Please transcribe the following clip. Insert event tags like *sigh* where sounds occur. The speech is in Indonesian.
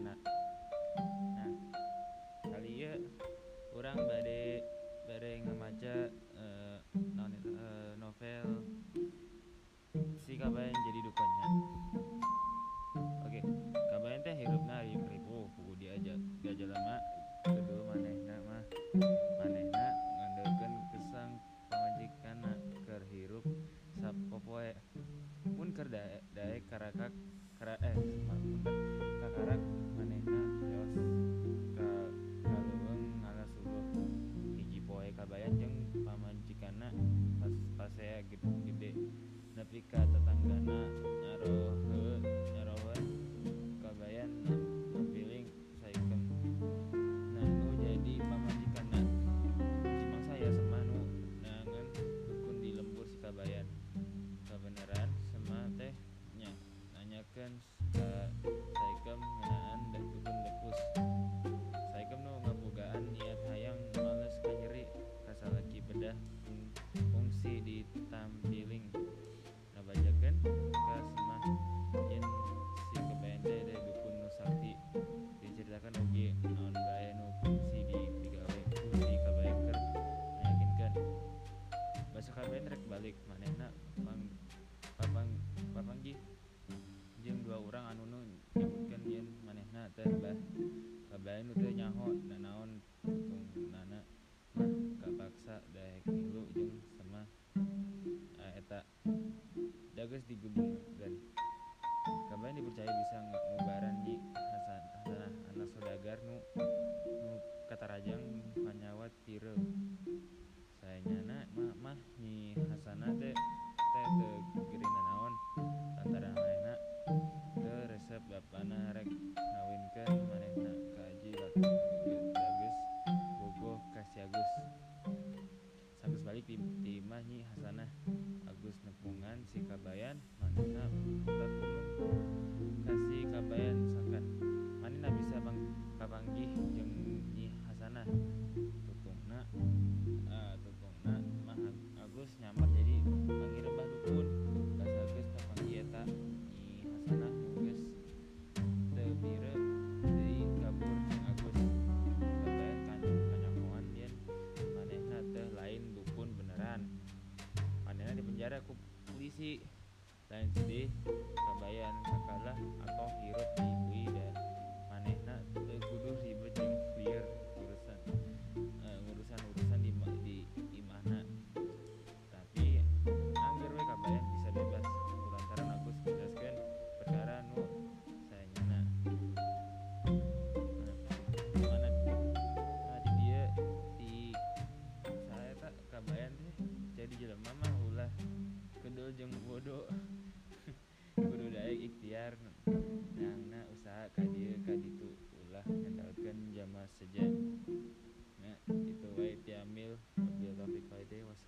enak. Nah kali ya orang badai bareng nepi ka tetanggana nyarohe nyarohan kabayan saya saekem nanu jadi pamajikanna cimang saya semanu nangen dukun di lembur si kabayan. Kebenaran semate nya nanyakeun da geus digebungkeun kabayan dipercaya bisa ngubaran nyi hasanah anak saudagar nu nu katarajang panyawat pireul saenyana mah, mah nyi hasanah teh teh teu geuring nanaon lantaran manehna teu resep bapana rek ngawinkeun manehna balik timahhi Hasanah Agus nepungan Sikabayan manuna polisi lain sedih kabayan sakalah atoh hirup. di jeng bodoh. Bodo *laughs* kudu ikhtiar. Nangna usaha kadi kadi tu ditu ulah jamaah jama sejen nah itu wae tiamil wabillahi taufiq wal